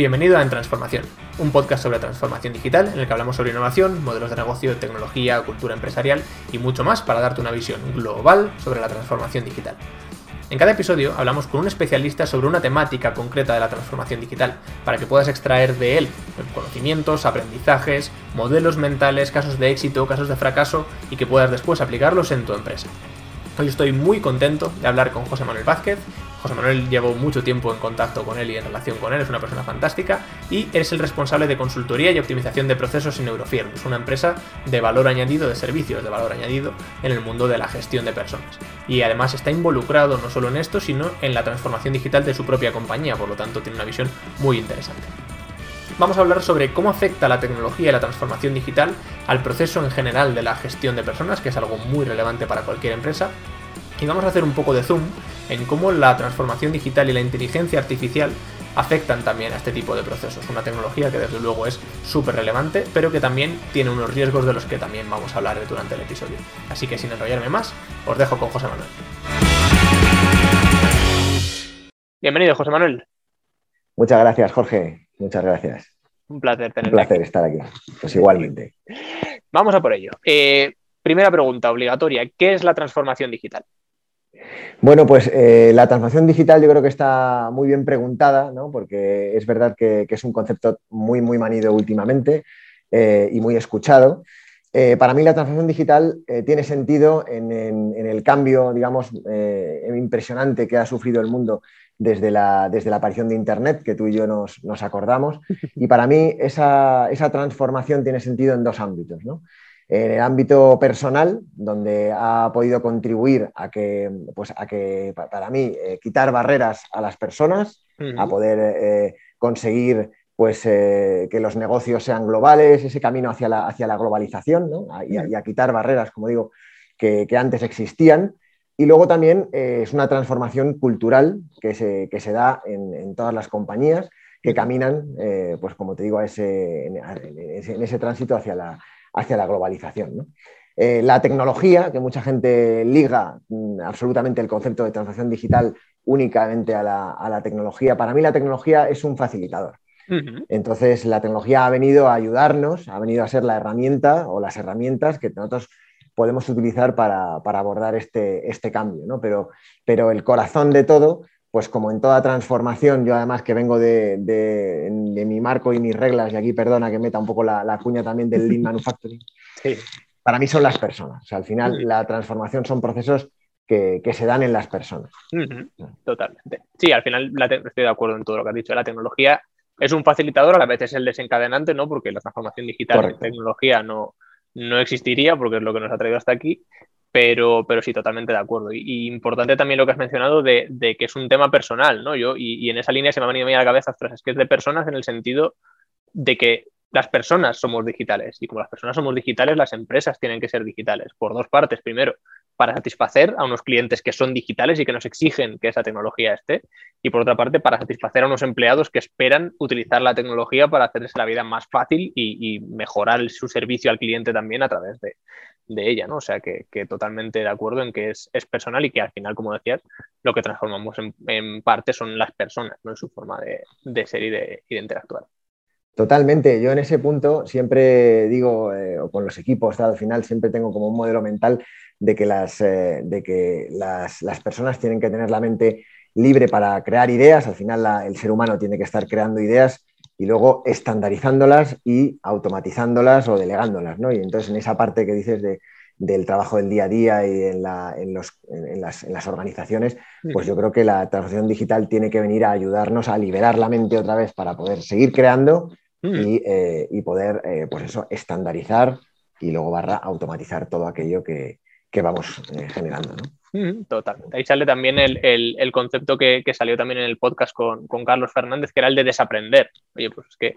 Bienvenido a En Transformación, un podcast sobre transformación digital en el que hablamos sobre innovación, modelos de negocio, tecnología, cultura empresarial y mucho más para darte una visión global sobre la transformación digital. En cada episodio hablamos con un especialista sobre una temática concreta de la transformación digital, para que puedas extraer de él conocimientos, aprendizajes, modelos mentales, casos de éxito, casos de fracaso y que puedas después aplicarlos en tu empresa. Hoy estoy muy contento de hablar con José Manuel Vázquez, José Manuel llevo mucho tiempo en contacto con él y en relación con él, es una persona fantástica y es el responsable de consultoría y optimización de procesos en Eurofirm. Es una empresa de valor añadido, de servicios de valor añadido en el mundo de la gestión de personas. Y además está involucrado no solo en esto, sino en la transformación digital de su propia compañía, por lo tanto tiene una visión muy interesante. Vamos a hablar sobre cómo afecta la tecnología y la transformación digital al proceso en general de la gestión de personas, que es algo muy relevante para cualquier empresa. Y vamos a hacer un poco de zoom en cómo la transformación digital y la inteligencia artificial afectan también a este tipo de procesos. Una tecnología que desde luego es súper relevante, pero que también tiene unos riesgos de los que también vamos a hablar durante el episodio. Así que sin enrollarme más, os dejo con José Manuel. Bienvenido, José Manuel. Muchas gracias, Jorge. Muchas gracias. Un placer tenerte. Un placer estar aquí. Pues igualmente. Vamos a por ello. Eh, primera pregunta obligatoria. ¿Qué es la transformación digital? Bueno, pues eh, la transformación digital yo creo que está muy bien preguntada, ¿no? porque es verdad que, es un concepto muy, muy manido últimamente eh, y muy escuchado. Eh, para mí la transformación digital tiene sentido en, el cambio, digamos, impresionante que ha sufrido el mundo desde la, desde la, aparición de Internet, que tú y yo nos, nos acordamos. Y para mí esa, esa, transformación tiene sentido en dos ámbitos. ¿no? En el ámbito personal, donde ha podido contribuir a que, pues, a que para mí, eh, quitar barreras a las personas, a poder eh, conseguir pues, eh, que los negocios sean globales, ese camino hacia la, hacia la globalización y, a, quitar barreras, como digo, que, antes existían. Y luego también es una transformación cultural que se, que se da en, todas las compañías que caminan, pues como te digo, ese, en ese tránsito hacia la, hacia la globalización. Eh, la tecnología, que mucha gente liga mm, absolutamente el concepto de transacción digital únicamente a la, tecnología, para mí la tecnología es un facilitador. Entonces, la tecnología ha venido a ayudarnos, ha venido a ser la herramienta o las herramientas que nosotros podemos utilizar para, abordar este, este cambio. ¿no? Pero, pero el corazón de todo pues como en toda transformación, yo además que vengo de, mi marco y mis reglas, y aquí perdona que meta un poco la, cuña también del Lean Manufacturing, para mí son las personas. O sea, al final la transformación son procesos que, se dan en las personas. Totalmente. Sí, al final estoy de acuerdo en todo lo que has dicho. La tecnología es un facilitador, a la vez es el desencadenante, ¿no? Porque la transformación digital en tecnología no, no existiría, porque es lo que nos ha traído hasta aquí. Pero, pero sí, totalmente de acuerdo. Y, importante también lo que has mencionado de, que es un tema personal, ¿no? Yo, y, en esa línea se me ha venido a, la cabeza, es que es de personas en el sentido de que las personas somos digitales y como las personas somos digitales, las empresas tienen que ser digitales por dos partes. Primero, para satisfacer a unos clientes que son digitales y que nos exigen que esa tecnología esté. Y por otra parte, para satisfacer a unos empleados que esperan utilizar la tecnología para hacerse la vida más fácil y, mejorar su servicio al cliente también a través de, ella. ¿no? O sea que, totalmente de acuerdo en que es, personal y que al final, como decías, lo que transformamos en, parte son las personas, ¿no? en su forma de, ser y de interactuar. Totalmente, yo en ese punto siempre digo, eh, o con los equipos, al final siempre tengo como un modelo mental de que, las, eh, de que las, personas tienen que tener la mente libre para crear ideas, al final el ser humano tiene que estar creando ideas y luego estandarizándolas y automatizándolas o delegándolas, ¿no? Y entonces en esa parte que dices de, del trabajo del día a día y en, en, los, en, las, en, las, organizaciones, pues yo creo que la transformación digital tiene que venir a ayudarnos a liberar la mente otra vez para poder seguir creando Mm. Eh, y, poder, eh, pues eso, estandarizar y luego barra automatizar todo aquello que, vamos eh, generando. ¿no? Total. Ahí sale también el, concepto que, salió también en el podcast con, Carlos Fernández, que era el de desaprender. Oye, pues es que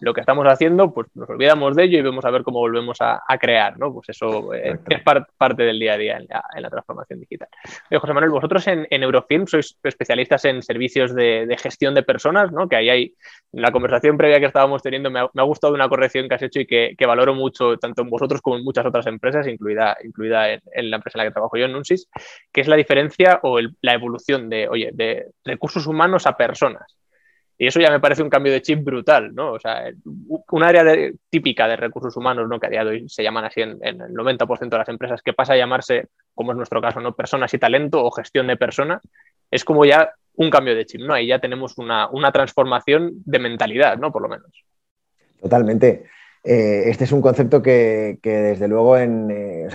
lo que estamos haciendo, pues nos olvidamos de ello y vamos a ver cómo volvemos a, crear, ¿no? Pues eso eh, es parte del día a día en la, transformación digital. Oye, José Manuel, vosotros en, Eurofilm sois especialistas en servicios de, gestión de personas, ¿no? Que ahí hay, en la conversación previa que estábamos teniendo, me ha, gustado una corrección que has hecho y que, valoro mucho, tanto en vosotros como en muchas otras empresas, incluida, incluida en, en la empresa en la que trabajo yo, en Nunsis, que es la diferencia o la evolución de, oye, de recursos humanos a personas. Y eso ya me parece un cambio de chip brutal, ¿no? O sea, un área típica de recursos humanos, ¿no? Que a día de hoy se llaman así en, el 90% de las empresas, que pasa a llamarse, como es nuestro caso, ¿no? Personas y talento o gestión de personas, es como ya un cambio de chip, ¿no? Ahí ya tenemos una, transformación de mentalidad, ¿no? Por lo menos. Totalmente. Eh, este es un concepto que, desde luego en, eh,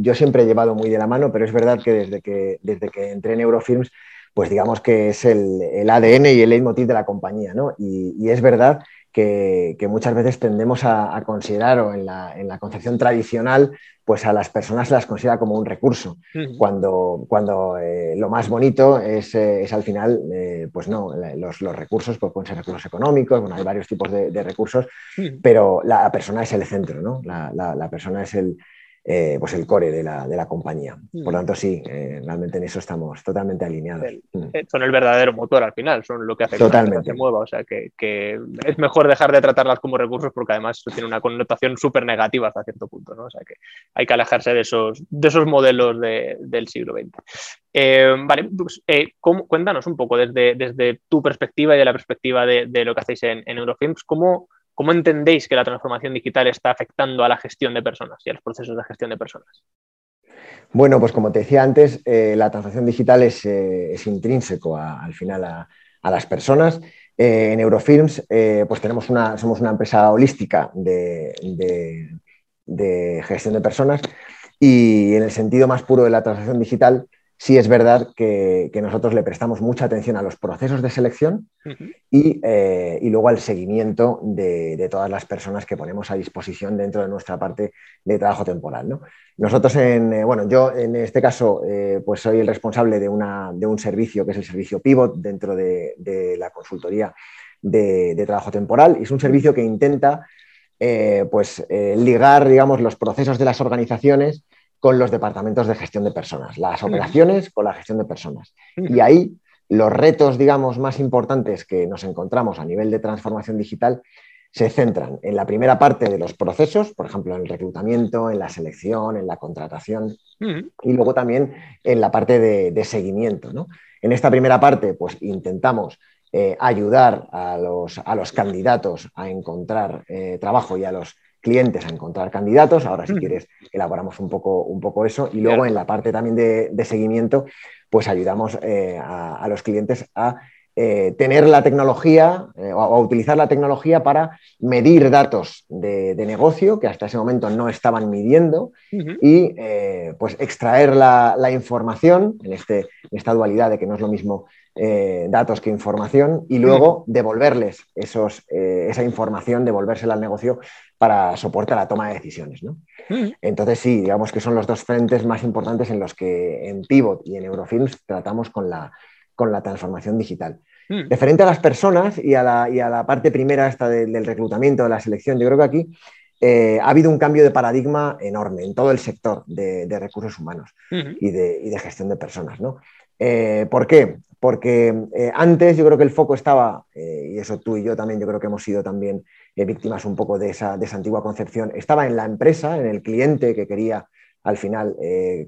yo siempre he llevado muy de la mano, pero es verdad que desde que, desde que entré en Eurofilms pues digamos que es el, ADN y el leitmotiv de la compañía, ¿no? Y, es verdad que, muchas veces tendemos a, considerar, o en la, concepción tradicional, pues a las personas se las considera como un recurso, cuando, cuando eh, lo más bonito es, eh, al final, eh, pues no, los, recursos pues pueden ser recursos económicos, bueno, hay varios tipos de, recursos, pero la persona es el centro, ¿no? la persona es el, eh, pues el core de la, compañía. Por lo tanto, sí, eh, realmente en eso estamos totalmente alineados. Mm. Eh, son el verdadero motor al final, son lo que hace que la se mueva. O sea, que, es mejor dejar de tratarlas como recursos porque además tiene una connotación súper negativa hasta cierto punto. ¿no? O sea, que hay que alejarse de esos, de esos modelos del siglo XX. vale, pues, cuéntanos un poco desde, desde tu perspectiva y de la perspectiva de, lo que hacéis en, en Eurofilms, ¿cómo ¿Cómo entendéis que la transformación digital está afectando a la gestión de personas y a los procesos de gestión de personas? Bueno, pues como te decía antes, eh, la transformación digital es, eh, intrínseco al final a, las personas. Eh, en Eurofilms, pues tenemos una, somos una empresa holística de, de, gestión de personas y en el sentido más puro de la transformación digital, sí es verdad que, nosotros le prestamos mucha atención a los procesos de selección eh, y, luego al seguimiento de, todas las personas que ponemos a disposición dentro de nuestra parte de trabajo temporal. Nosotros, en, eh, bueno, yo en este caso, eh, pues soy el responsable de, un servicio que es el servicio Pivot dentro de, la consultoría de, trabajo temporal y es un servicio que intenta pues, ligar, digamos, los procesos de las organizaciones con los departamentos de gestión de personas, las operaciones con la gestión de personas. Y ahí los retos, digamos, más importantes que nos encontramos a nivel de transformación digital se centran en la primera parte de los procesos, por ejemplo, en el reclutamiento, en la selección, en la contratación, y luego también en la parte de, seguimiento. En esta primera parte, pues intentamos eh, ayudar a los, a los, candidatos a encontrar eh, trabajo y a los clientes a encontrar candidatos. Ahora, si mm. quieres, elaboramos un poco, un poco eso. Y luego en la parte también de, seguimiento, pues ayudamos eh, a, los clientes a eh, tener la tecnología eh, o a utilizar la tecnología para medir datos de, negocio que hasta ese momento no estaban midiendo y pues extraer la, la información en, este, en, esta dualidad de que no es lo mismo eh, datos que información y luego devolverles esos, eh, esa información, devolvérsela al negocio para soporte a la toma de decisiones. Entonces sí, digamos que son los dos frentes más importantes en los que en Pivot y en Eurofilms tratamos con la, con la transformación digital. Referente a las personas y a la, y a la parte primera esta del reclutamiento, de la selección, yo creo que aquí eh, ha habido un cambio de paradigma enorme en todo el sector de, recursos humanos y, de, y, de, gestión de personas. ¿no? ¿Por qué? Porque eh, antes yo creo que el foco estaba, eh, y eso tú y yo también, yo creo que hemos sido también eh, víctimas un poco de esa, de esa, antigua concepción, estaba en la empresa, en el cliente que quería al final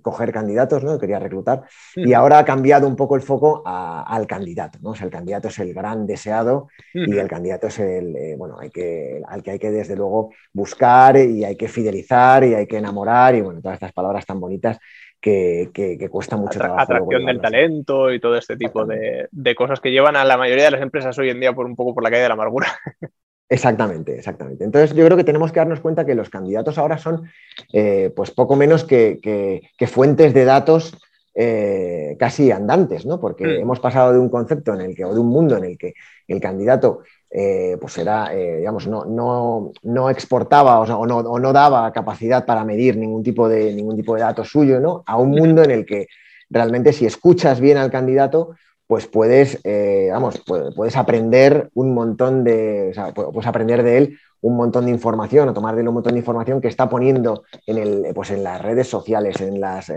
coger candidatos, ¿no? quería reclutar, y ahora ha cambiado un poco el foco al candidato, ¿no? el candidato es el gran deseado y el candidato es el, bueno, hay que, al que hay que desde luego buscar y hay que fidelizar y hay que enamorar y bueno, todas estas palabras tan bonitas que, cuesta mucho trabajo. Atracción del talento y todo este tipo de, cosas que llevan a la mayoría de las empresas hoy en día por un poco por la calle de la amargura. Exactamente, exactamente. Entonces yo creo que tenemos que darnos cuenta que los candidatos ahora son eh, pues poco menos que, fuentes de datos eh, casi andantes, ¿no? Porque mm. hemos pasado de un concepto en el que, o de un mundo en el que el candidato eh, pues era, eh, digamos, no, no, no exportaba o, no, o, no, daba capacidad para medir ningún tipo de, ningún tipo de dato suyo, ¿no? A un mundo en el que realmente si escuchas bien al candidato, pues puedes, eh, vamos, puedes aprender un montón de, o sea, puedes aprender de él un montón de información o tomar de él un montón de información que está poniendo en, el, pues en las redes sociales, en las,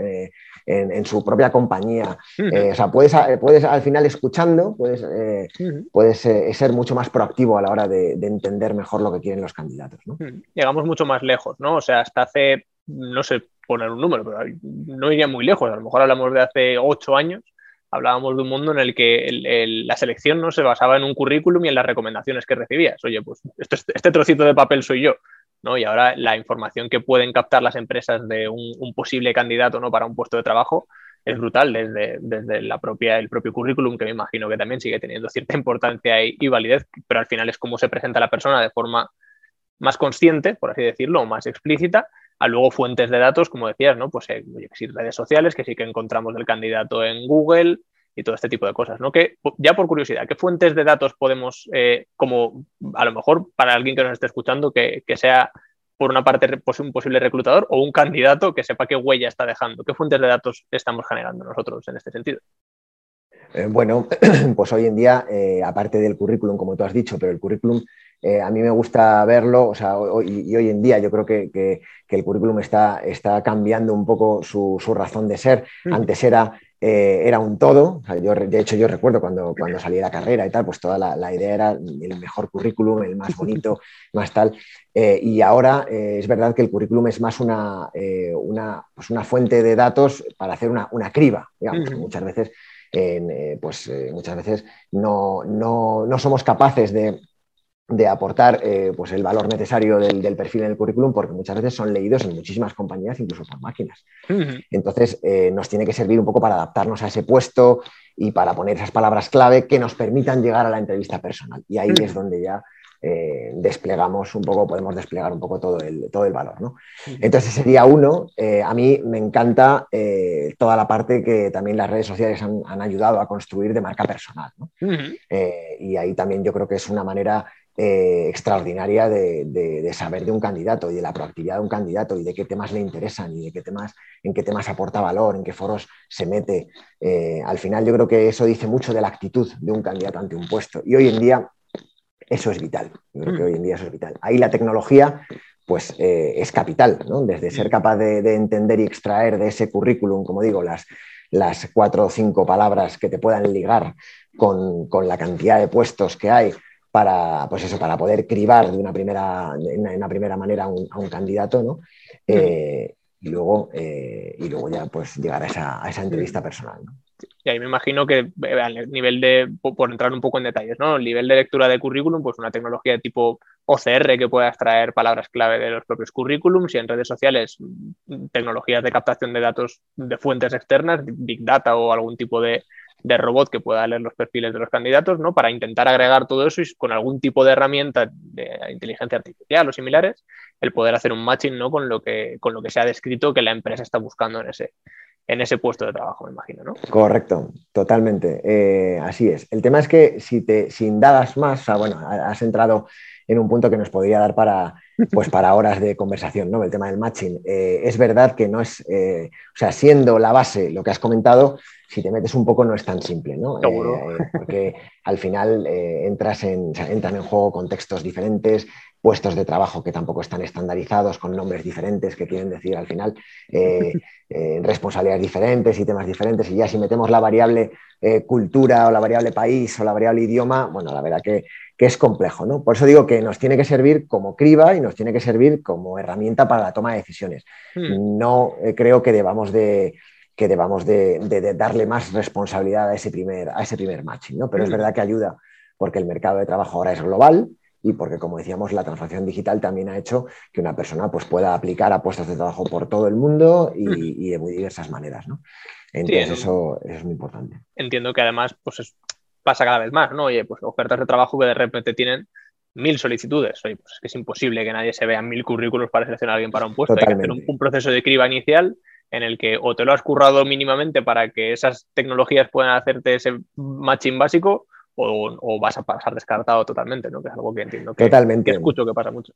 en, su propia compañía. Eh, o sea, puedes, eh, puedes al final escuchando, puedes, eh, puedes ser mucho más proactivo a la hora de, entender mejor lo que quieren los candidatos. Llegamos mucho más lejos, ¿no? O sea, hasta hace, no sé poner un número, pero no iría muy lejos. A lo mejor hablamos de hace ocho años. hablábamos de un mundo en el que la selección no se basaba en un currículum y en las recomendaciones que recibías. Oye, pues este, este trocito de papel soy yo. Y ahora la información que pueden captar las empresas de un, posible candidato ¿no? para un puesto de trabajo es brutal desde, desde, la propia, el propio currículum, que me imagino que también sigue teniendo cierta importancia y, validez, pero al final es cómo se presenta la persona de forma más consciente, por así decirlo, o más explícita, a luego fuentes de datos, como decías, ¿no? Pues eh, redes sociales, que sí que encontramos del candidato en Google y todo este tipo de cosas, ¿no? Que, ya por curiosidad, ¿qué fuentes de datos podemos, eh, como a lo mejor para alguien que nos esté escuchando, que, sea por una parte pues, un posible reclutador o un candidato que sepa qué huella está dejando? ¿Qué fuentes de datos estamos generando nosotros en este sentido? Eh, bueno, pues hoy en día, aparte del currículum, como tú has dicho, pero el currículum eh, a mí me gusta verlo, o sea, hoy, y hoy en día yo creo que, el currículum está, está, cambiando un poco su, razón de ser. Mm. Antes era, eh, era un todo, yo, de hecho yo recuerdo cuando, cuando salí de la carrera y tal, pues toda la, idea era el mejor currículum, el más bonito, más tal. Eh, y ahora es verdad que el currículum es más una, una, pues una fuente de datos para hacer una, criba, digamos, muchas veces. pues muchas veces no, no, no somos capaces de, de aportar eh, pues el valor necesario del, perfil en el currículum, porque muchas veces son leídos en muchísimas compañías, incluso por máquinas. Entonces, eh, nos tiene que servir un poco para adaptarnos a ese puesto y para poner esas palabras clave que nos permitan llegar a la entrevista personal. Y ahí es donde ya eh, desplegamos un poco, podemos desplegar un poco todo el, todo el valor. ¿no? Entonces, sería uno. a mí me encanta toda la parte que también las redes sociales han, ayudado a construir de marca personal. y ahí también yo creo que es una manera eh, extraordinaria de, saber de un candidato y de la proactividad de un candidato y de qué temas le interesan y de qué temas, en qué temas aporta valor, en qué foros se mete. Eh, al final yo creo que eso dice mucho de la actitud de un candidato ante un puesto y hoy en día eso es vital. Yo creo que hoy en día eso es vital. Ahí la tecnología pues eh, es capital, ¿no? Desde ser capaz de, entender y extraer de ese currículum, como digo, las, cuatro o cinco palabras que te puedan ligar con la cantidad de puestos que hay, para, pues eso, para poder cribar de una primera, en una primera manera a un, candidato, ¿no? Eh, y, luego, eh, y luego ya pues llegar a esa, a esa entrevista personal. ¿no? Y ahí me imagino que eh, al nivel de, por entrar un poco en detalles, ¿no? El nivel de lectura de currículum, pues una tecnología de tipo OCR que pueda extraer palabras clave de los propios currículums y en redes sociales mm, tecnologías de captación de datos de fuentes externas, Big Data o algún tipo de, de robot que pueda leer los perfiles de los candidatos, ¿no? Para intentar agregar todo eso y con algún tipo de herramienta de inteligencia artificial o similares, el poder hacer un matching, ¿no? Con lo que, con lo que se ha descrito que la empresa está buscando en ese, en ese puesto de trabajo, me imagino, ¿no? Correcto, totalmente. Eh, así es. El tema es que si te si indagas más, o sea, bueno, has entrado en un punto que nos podría dar para, pues para horas de conversación, ¿no? El tema del matching. Eh, es verdad que no es, eh, o sea, siendo la base lo que has comentado, si te metes un poco no es tan simple, ¿no? Porque al final entras en, entran en juego contextos diferentes, puestos de trabajo que tampoco están estandarizados, con nombres diferentes que quieren decir al final responsabilidades diferentes y temas diferentes. Y ya si metemos la variable cultura o la variable país o la variable idioma, bueno, la verdad que que es complejo. ¿no? Por eso digo que nos tiene que servir como criba y nos tiene que servir como herramienta para la toma de decisiones. Hmm. No eh, creo que debamos de que debamos de, darle más responsabilidad a ese primer, a ese primer matching, ¿no? Pero es hmm. verdad que ayuda porque el mercado de trabajo ahora es global y porque, como decíamos, la transformación digital también ha hecho que una persona pues, pueda aplicar a puestos de trabajo por todo el mundo y, de muy diversas maneras. ¿no? Entonces, eso, es muy importante. Entiendo que además pues, es pasa cada vez más, ¿no? Oye, pues ofertas de trabajo que de repente tienen mil solicitudes. Oye, pues es que es imposible que nadie se vea mil currículos para seleccionar a alguien para un puesto. Hay que hacer un, proceso de criba inicial en el que o te lo has currado mínimamente para que esas tecnologías puedan hacerte ese matching básico o, vas a pasar descartado totalmente, ¿no? Que es algo que entiendo que, totalmente. que escucho que pasa mucho.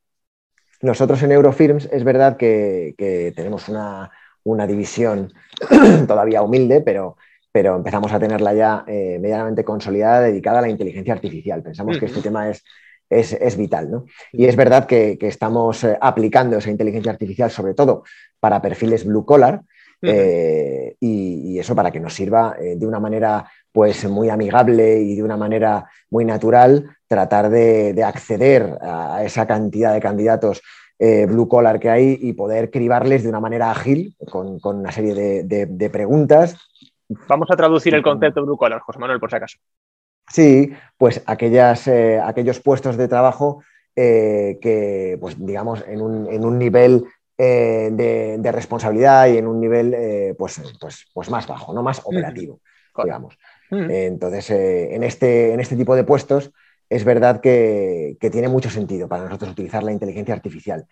Nosotros en Eurofirms es verdad que, tenemos una, una división todavía humilde, pero pero empezamos a tenerla ya eh, medianamente consolidada, dedicada a la inteligencia artificial. Pensamos que este tema es, es, vital. ¿no? Y es verdad que, estamos eh, aplicando esa inteligencia artificial sobre todo para perfiles blue collar eh, y, eso para que nos sirva de una manera pues muy amigable y de una manera muy natural tratar de, acceder a esa cantidad de candidatos blue collar que hay y poder cribarles de una manera ágil con, una serie de, de preguntas Vamos a traducir el concepto de blue collar, José Manuel, por si acaso. Sí, pues aquellas, eh, aquellos puestos de trabajo eh, que, pues digamos, en un, nivel eh, de, responsabilidad y en un nivel pues, pues, pues, más bajo, no más operativo, digamos. Entonces, en, este, en este tipo de puestos es verdad que, tiene mucho sentido para nosotros utilizar la inteligencia artificial.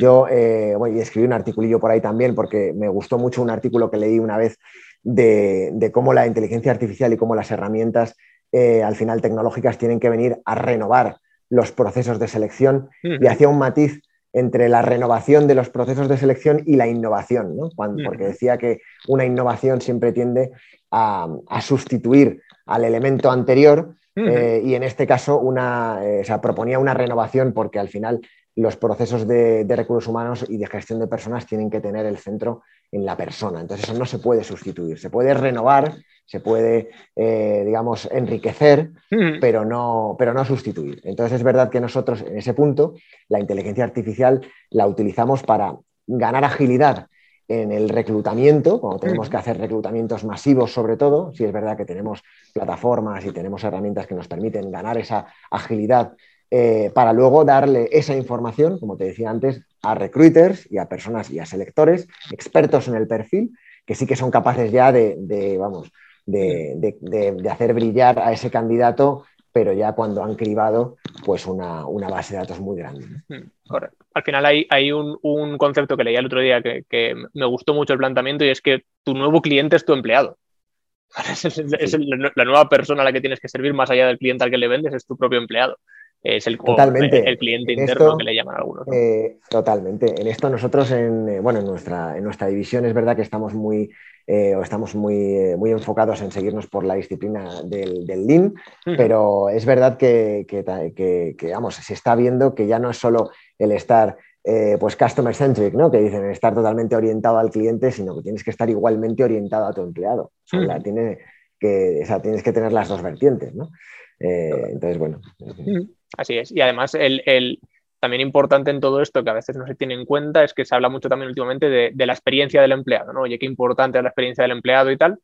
Yo escribí un articulillo por ahí también porque me gustó mucho un artículo que leí una vez de, de, cómo la inteligencia artificial y cómo las herramientas eh, al final tecnológicas tienen que venir a renovar los procesos de selección y hacía un matiz entre la renovación de los procesos de selección y la innovación, porque decía que una innovación siempre tiende a, sustituir al elemento anterior eh, y en este caso una, eh, proponía una renovación porque al final los procesos de, recursos humanos y de gestión de personas tienen que tener el centro en la persona. Entonces eso no se puede sustituir, se puede renovar, se puede, eh, digamos, enriquecer, pero, no, pero no sustituir. Entonces es verdad que nosotros en ese punto la inteligencia artificial la utilizamos para ganar agilidad en el reclutamiento, cuando tenemos que hacer reclutamientos masivos sobre todo, si es verdad que tenemos plataformas y tenemos herramientas que nos permiten ganar esa agilidad eh, para luego darle esa información, como te decía antes, a recruiters y a personas y a selectores expertos en el perfil, que sí que son capaces ya de, vamos, de, hacer brillar a ese candidato, pero ya cuando han cribado pues una, base de datos muy grande. Hmm, correcto. Al final hay, un, concepto que leía el otro día que, me gustó mucho el planteamiento y es que tu nuevo cliente es tu empleado. Es, la nueva persona a la que tienes que servir más allá del cliente al que le vendes, es tu propio empleado es el, totalmente. el cliente interno que le llaman algunos. Eh, totalmente. En esto nosotros, en, eh, bueno, en nuestra, en nuestra división es verdad que estamos muy, eh, estamos muy, muy enfocados en seguirnos por la disciplina del, del Lean, pero es verdad que, que, que, vamos, se está viendo que ya no es solo el estar pues customer centric, ¿no? Que dicen estar totalmente orientado al cliente, sino que tienes que estar igualmente orientado a tu empleado. tiene que, tienes que tener las dos vertientes, ¿no? entonces, bueno. Así es. Y además, el, también importante en todo esto, que a veces no se tiene en cuenta, es que se habla mucho también últimamente de, la experiencia del empleado, ¿no? Oye, qué importante es la experiencia del empleado y tal,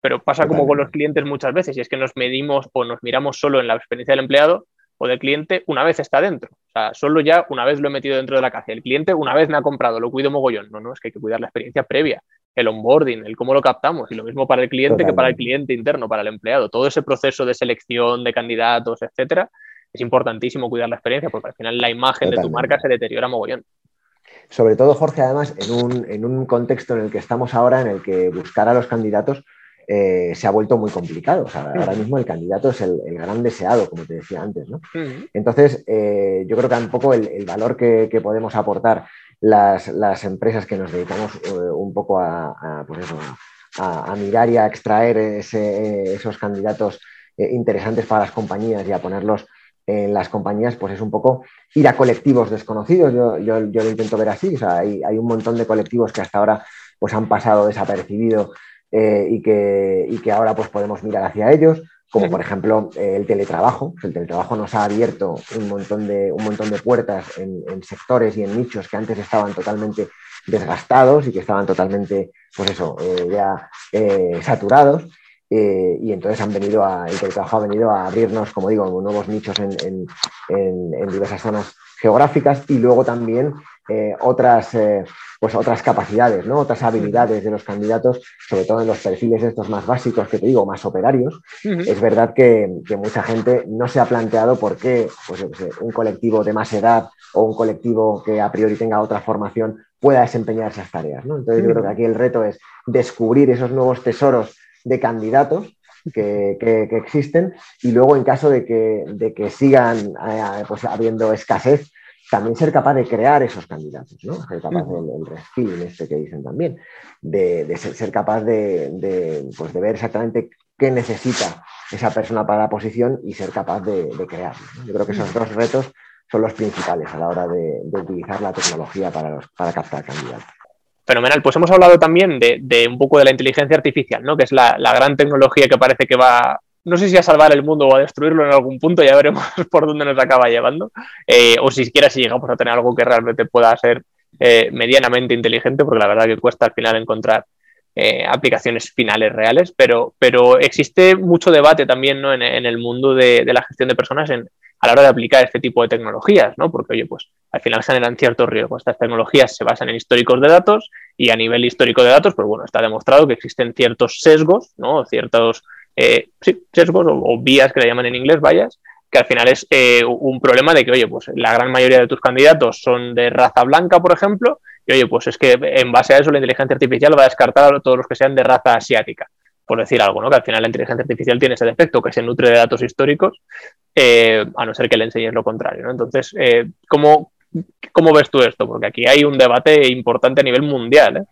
pero pasa como con los clientes muchas veces, y es que nos medimos o nos miramos solo en la experiencia del empleado o del cliente una vez está dentro. O sea, solo ya una vez lo he metido dentro de la casa. El cliente una vez me ha comprado, lo cuido mogollón. No, no, es que hay que cuidar la experiencia previa, el onboarding, el cómo lo captamos, y lo mismo para el cliente que para el cliente interno, para el empleado. Todo ese proceso de selección de candidatos, etcétera, es importantísimo cuidar la experiencia porque al final la imagen de tu marca se deteriora mogollón. Sobre todo, Jorge, además, en un, contexto en el que estamos ahora, en el que buscar a los candidatos eh, se ha vuelto muy complicado. ahora mismo el candidato es el, gran deseado, como te decía antes. Entonces, eh, yo creo que un poco el, valor que, podemos aportar las, empresas que nos dedicamos eh, un poco a, pues mirar y a extraer esos candidatos interesantes para las compañías y a ponerlos en las compañías, pues es un poco ir a colectivos desconocidos. Yo, yo, lo intento ver así. O sea, hay, hay, un montón de colectivos que hasta ahora pues, han pasado desapercibidos eh, y, que, y, que, ahora pues, podemos mirar hacia ellos, como por ejemplo el teletrabajo. El teletrabajo nos ha abierto un montón de, un montón de puertas en, sectores y en nichos que antes estaban totalmente desgastados y que estaban totalmente, pues eso, eh, ya eh, saturados. Eh, y entonces han venido a, el trabajo ha venido a abrirnos, como digo, nuevos nichos en, diversas zonas geográficas y luego también eh, otras, eh, pues otras capacidades, ¿no? otras habilidades de los candidatos, sobre todo en los perfiles estos más básicos que te digo, más operarios. Es verdad que, mucha gente no se ha planteado por qué pues, un colectivo de más edad o un colectivo que a priori tenga otra formación pueda desempeñar esas tareas. ¿no? Entonces yo creo que aquí el reto es descubrir esos nuevos tesoros de candidatos que, existen y luego en caso de que, de que sigan eh, pues, habiendo escasez, también ser capaz de crear esos candidatos, ¿no? ser capaz del reskilling este que dicen también, de, ser, capaz de, pues, de, ver exactamente qué necesita esa persona para la posición y ser capaz de, crearlo. Yo creo que esos dos retos son los principales a la hora de, utilizar la tecnología para, para captar candidatos. Fenomenal. Pues hemos hablado también de, un poco de la inteligencia artificial, ¿no? Que es la, gran tecnología que parece que va, no sé si a salvar el mundo o a destruirlo en algún punto, ya veremos por dónde nos acaba llevando. Eh, o si siquiera si llegamos a tener algo que realmente pueda ser eh, medianamente inteligente, porque la verdad que cuesta al final encontrar aplicaciones finales reales, pero, existe mucho debate también ¿no? en, el mundo de, la gestión de personas en, a la hora de aplicar este tipo de tecnologías, ¿no? Porque, oye, pues al final generan ciertos riesgos. Estas tecnologías se basan en históricos de datos y a nivel histórico de datos, pues bueno, está demostrado que existen ciertos sesgos, ¿no? Ciertos eh, sí, sesgos o, vías que le llaman en inglés, vallas, que al final es eh, un problema de que, oye, pues la gran mayoría de tus candidatos son de raza blanca, por ejemplo, y oye, pues es que en base a eso la inteligencia artificial va a descartar a todos los que sean de raza asiática por decir algo, ¿no? Que al final la inteligencia artificial tiene ese defecto, que se nutre de datos históricos, eh, a no ser que le enseñes lo contrario, ¿no? Entonces, eh, ¿cómo, ves tú esto? Porque aquí hay un debate importante a nivel mundial, ¿eh?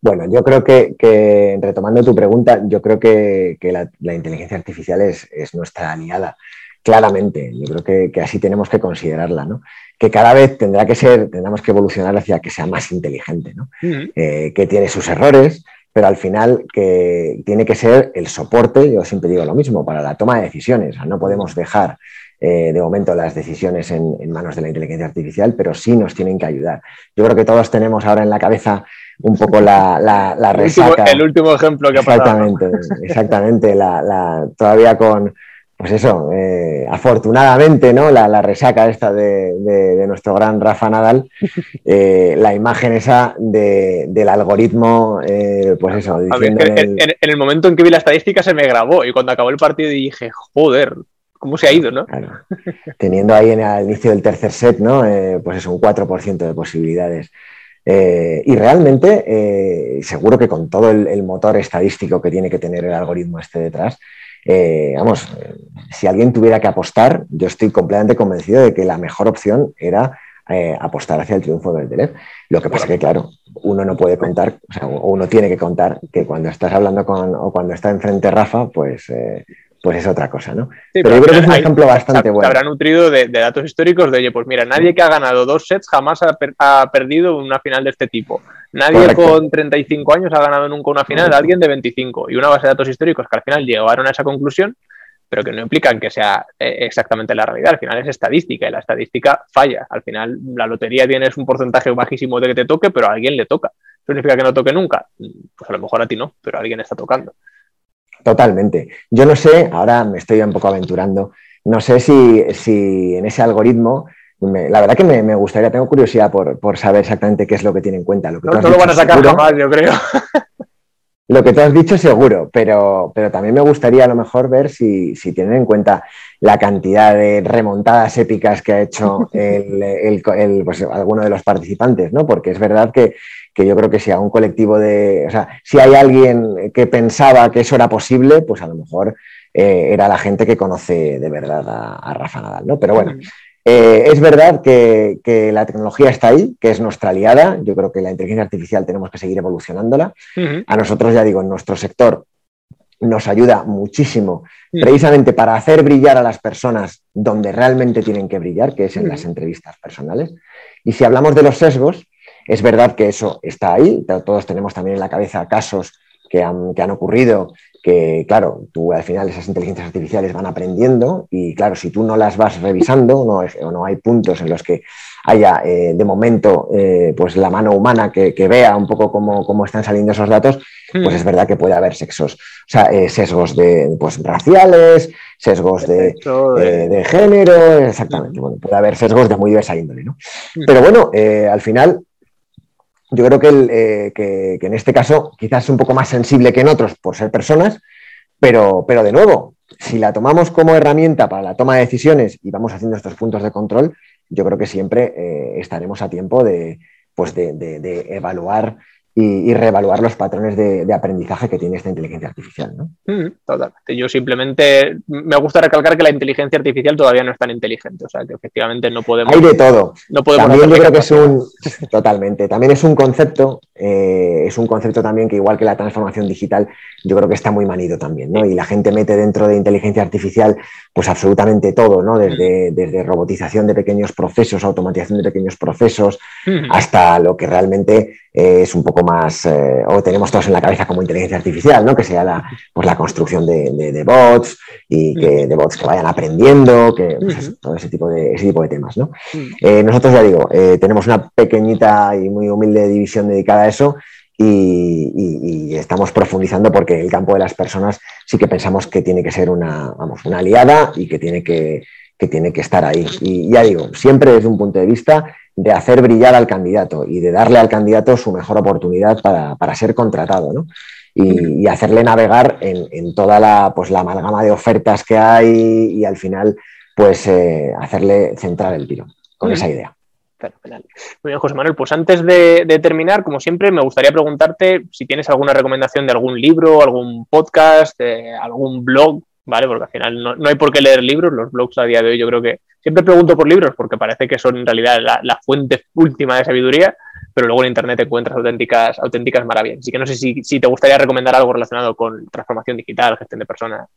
Bueno, yo creo que, retomando tu pregunta, yo creo que, la, inteligencia artificial es, nuestra aliada, claramente. Yo creo que, así tenemos que considerarla, ¿no? Que cada vez tendrá que ser, tendremos que evolucionar hacia que sea más inteligente, ¿no? que tiene sus errores, pero al final que tiene que ser el soporte, yo siempre digo lo mismo, para la toma de decisiones. no podemos dejar eh, de momento las decisiones en, manos de la inteligencia artificial, pero sí nos tienen que ayudar. Yo creo que todos tenemos ahora en la cabeza un poco la, la, resaca. El último, ejemplo que ha pasado. Exactamente, exactamente. La, todavía con, pues eso, eh, afortunadamente, ¿no? La, resaca esta de, nuestro gran Rafa Nadal, eh, la imagen esa del algoritmo, eh, pues eso, en, el... momento en que vi la estadística se me grabó y cuando acabó el partido dije, joder, ¿cómo se ha ido, no? Teniendo ahí en el inicio del tercer set, ¿no? pues eso, un 4% de posibilidades. y realmente, seguro que con todo el motor estadístico que tiene que tener el algoritmo este detrás, eh, vamos, si alguien tuviera que apostar, yo estoy completamente convencido de que la mejor opción era eh, apostar hacia el triunfo del Deleuze. Lo que pasa es que, claro, uno no puede contar, o sea, uno tiene que contar que cuando estás hablando con, o cuando está enfrente Rafa, pues eh, pues es otra cosa, ¿no? pero, yo creo que es un ejemplo bastante bueno. Se habrá nutrido de, datos históricos de, oye, pues mira, nadie que ha ganado dos sets jamás ha, perdido una final de este tipo. Nadie con 35 años ha ganado nunca una final, alguien de 25. Y una base de datos históricos que al final llegaron a esa conclusión, pero que no implican que sea eh, exactamente la realidad. Al final es estadística y la estadística falla. Al final la lotería tienes un porcentaje bajísimo de que te toque, pero a alguien le toca. ¿Eso significa que no toque nunca? Pues a lo mejor a ti no, pero a alguien está tocando. Totalmente. Yo no sé, ahora me estoy un poco aventurando, no sé si, en ese algoritmo, la verdad que me, gustaría, tengo curiosidad por, saber exactamente qué es lo que tiene en cuenta. Lo que no, lo van a sacar jamás, yo creo. Lo que tú has dicho seguro, pero, pero también me gustaría a lo mejor ver si, si tienen en cuenta la cantidad de remontadas épicas que ha hecho el, pues, alguno de los participantes, ¿no? Porque es verdad que, yo creo que si a un colectivo de, o sea, si hay alguien que pensaba que eso era posible, pues a lo mejor eh, era la gente que conoce de verdad a, Rafa Nadal, ¿no? Pero bueno. Eh, es verdad que, la tecnología está ahí, que es nuestra aliada. Yo creo que la inteligencia artificial tenemos que seguir evolucionándola. A nosotros, ya digo, en nuestro sector nos ayuda muchísimo precisamente para hacer brillar a las personas donde realmente tienen que brillar, que es en las entrevistas personales. Y si hablamos de los sesgos, es verdad que eso está ahí. Todos tenemos también en la cabeza casos que han, que han ocurrido que, claro, tú al final esas inteligencias artificiales van aprendiendo y, claro, si tú no las vas revisando no, o no hay puntos en los que haya, eh, de momento, eh, pues la mano humana que, vea un poco cómo, están saliendo esos datos, pues es hmm. verdad que puede haber sexos, o sea, eh, sesgos de, pues, raciales, sesgos de, de, género, exactamente, bueno, puede haber sesgos de muy diversa índole, ¿no? Hmm. Pero bueno, al final yo creo eh, que, en este caso quizás un poco más sensible que en otros por ser personas, pero, pero de nuevo, si la tomamos como herramienta para la toma de decisiones y vamos haciendo estos puntos de control, yo creo que siempre eh, estaremos a tiempo de, pues de evaluar y, reevaluar los patrones de, aprendizaje que tiene esta inteligencia artificial. ¿no? Mm, totalmente. Yo simplemente me gusta recalcar que la inteligencia artificial todavía no es tan inteligente, o sea que efectivamente no podemos. Hay de todo. No podemos también yo creo que es un. Totalmente. También es un concepto, eh, es un concepto también que, igual que la transformación digital, yo creo que está muy manido también, ¿no? Y la gente mete dentro de inteligencia artificial, pues absolutamente todo, ¿no? Desde, desde robotización de pequeños procesos, automatización de pequeños procesos, hasta lo que realmente es un poco más, eh, o tenemos todos en la cabeza como inteligencia artificial, ¿no? que sea la, pues la construcción de, bots y que, de bots que vayan aprendiendo, que, pues todo ese tipo de, ese tipo de temas. ¿no? Eh, nosotros, ya digo, eh, tenemos una pequeñita y muy humilde división dedicada a eso y, estamos profundizando porque el campo de las personas sí que pensamos que tiene que ser una, vamos, una aliada y que tiene que, tiene que estar ahí. Y ya digo, siempre desde un punto de vista de hacer brillar al candidato y de darle al candidato su mejor oportunidad para, ser contratado, ¿no? Y, hacerle navegar en, toda la, pues, la amalgama de ofertas que hay y al final, pues eh, hacerle centrar el tiro con esa idea. Fenomenal. Muy bien, José Manuel, pues antes de, terminar, como siempre, me gustaría preguntarte si tienes alguna recomendación de algún libro, algún podcast, algún blog, ¿vale? Porque al final no, hay por qué leer libros, los blogs a día de hoy yo creo que siempre pregunto por libros porque parece que son en realidad la, fuente última de sabiduría, pero luego en Internet encuentras auténticas, auténticas maravillas. Así que no sé si, si te gustaría recomendar algo relacionado con transformación digital, gestión de personas.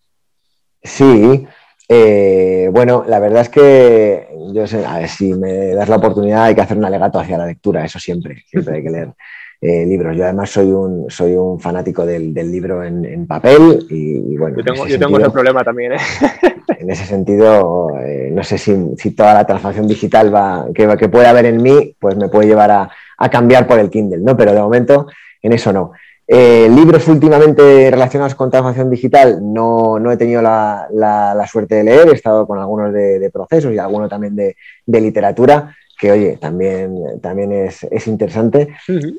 Sí, eh, bueno, la verdad es que yo sé, a ver, si me das la oportunidad hay que hacer un alegato hacia la lectura, eso siempre, siempre hay que leer eh, libros. Yo además soy un, soy un fanático del, libro en, papel y, bueno. Yo tengo, ese, tengo problema también. ¿eh? En ese sentido, no sé si, toda la transformación digital va, que, que puede haber en mí, pues me puede llevar a, a cambiar por el Kindle, ¿no? Pero de momento en eso no. Eh, libros últimamente relacionados con transformación digital no, he tenido la, suerte de leer, he estado con algunos de, procesos y algunos también de, literatura, que oye, también, también es, interesante.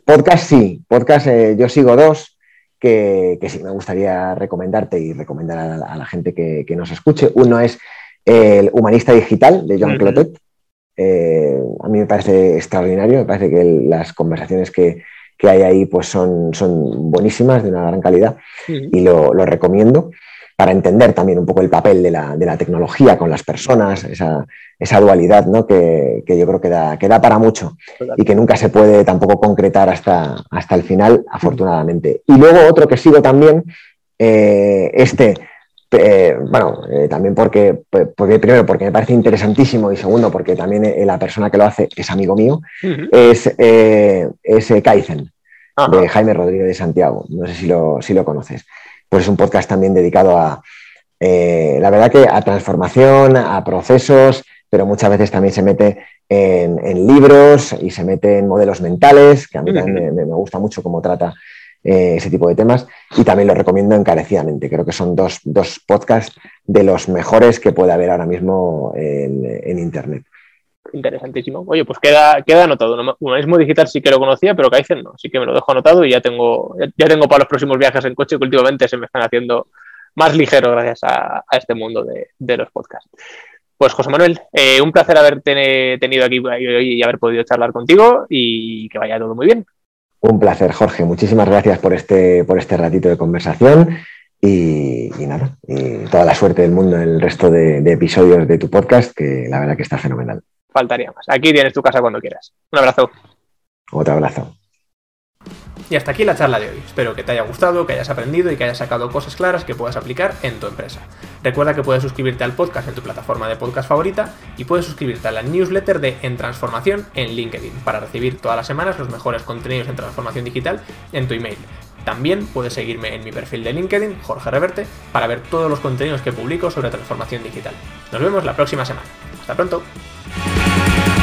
Podcast sí, podcast eh, yo sigo dos que, sí me gustaría recomendarte y recomendar a la, gente que, nos escuche. Uno es El Humanista Digital de John Clotet. Eh, a mí me parece extraordinario, me parece que las conversaciones que, que hay ahí pues son, son buenísimas, de una gran calidad, y lo, recomiendo para entender también un poco el papel de la, tecnología con las personas, esa, dualidad ¿no? que, yo creo que da, que da para mucho y que nunca se puede tampoco concretar hasta, hasta el final, afortunadamente. Y luego otro que sigo también, eh, este, eh, bueno, eh, también porque, porque, primero, porque me parece interesantísimo y segundo, porque también la persona que lo hace es amigo mío, es, es Kaizen, de Jaime Rodríguez de Santiago. No sé si lo, si lo conoces. Pues es un podcast también dedicado a, la verdad que a transformación, a procesos, pero muchas veces también se mete en, libros y se mete en modelos mentales, que a mí también me, me gusta mucho cómo trata eh, ese tipo de temas y también lo recomiendo encarecidamente. Creo que son dos, podcasts de los mejores que puede haber ahora mismo en, Internet. Interesantísimo. Oye, pues queda, queda anotado. Humanismo digital sí que lo conocía, pero Kaizen no. Así que me lo dejo anotado y ya tengo, ya, tengo para los próximos viajes en coche que últimamente se me están haciendo más ligeros gracias a, este mundo de, los podcasts. Pues José Manuel, eh, un placer haberte tenido aquí hoy y haber podido charlar contigo y que vaya todo muy bien. Un placer, Jorge. Muchísimas gracias por este, por este ratito de conversación y, nada, y toda la suerte del mundo en el resto de, episodios de tu podcast, que la verdad que está fenomenal. Faltaría más. Aquí tienes tu casa cuando quieras. Un abrazo. Otro abrazo. Y hasta aquí la charla de hoy. Espero que te haya gustado, que hayas aprendido y que hayas sacado cosas claras que puedas aplicar en tu empresa. Recuerda que puedes suscribirte al podcast en tu plataforma de podcast favorita y puedes suscribirte a la newsletter de En Transformación en LinkedIn para recibir todas las semanas los mejores contenidos en transformación digital en tu email. También puedes seguirme en mi perfil de LinkedIn, Jorge Reverte, para ver todos los contenidos que publico sobre transformación digital. Nos vemos la próxima semana. Hasta pronto. Thank you.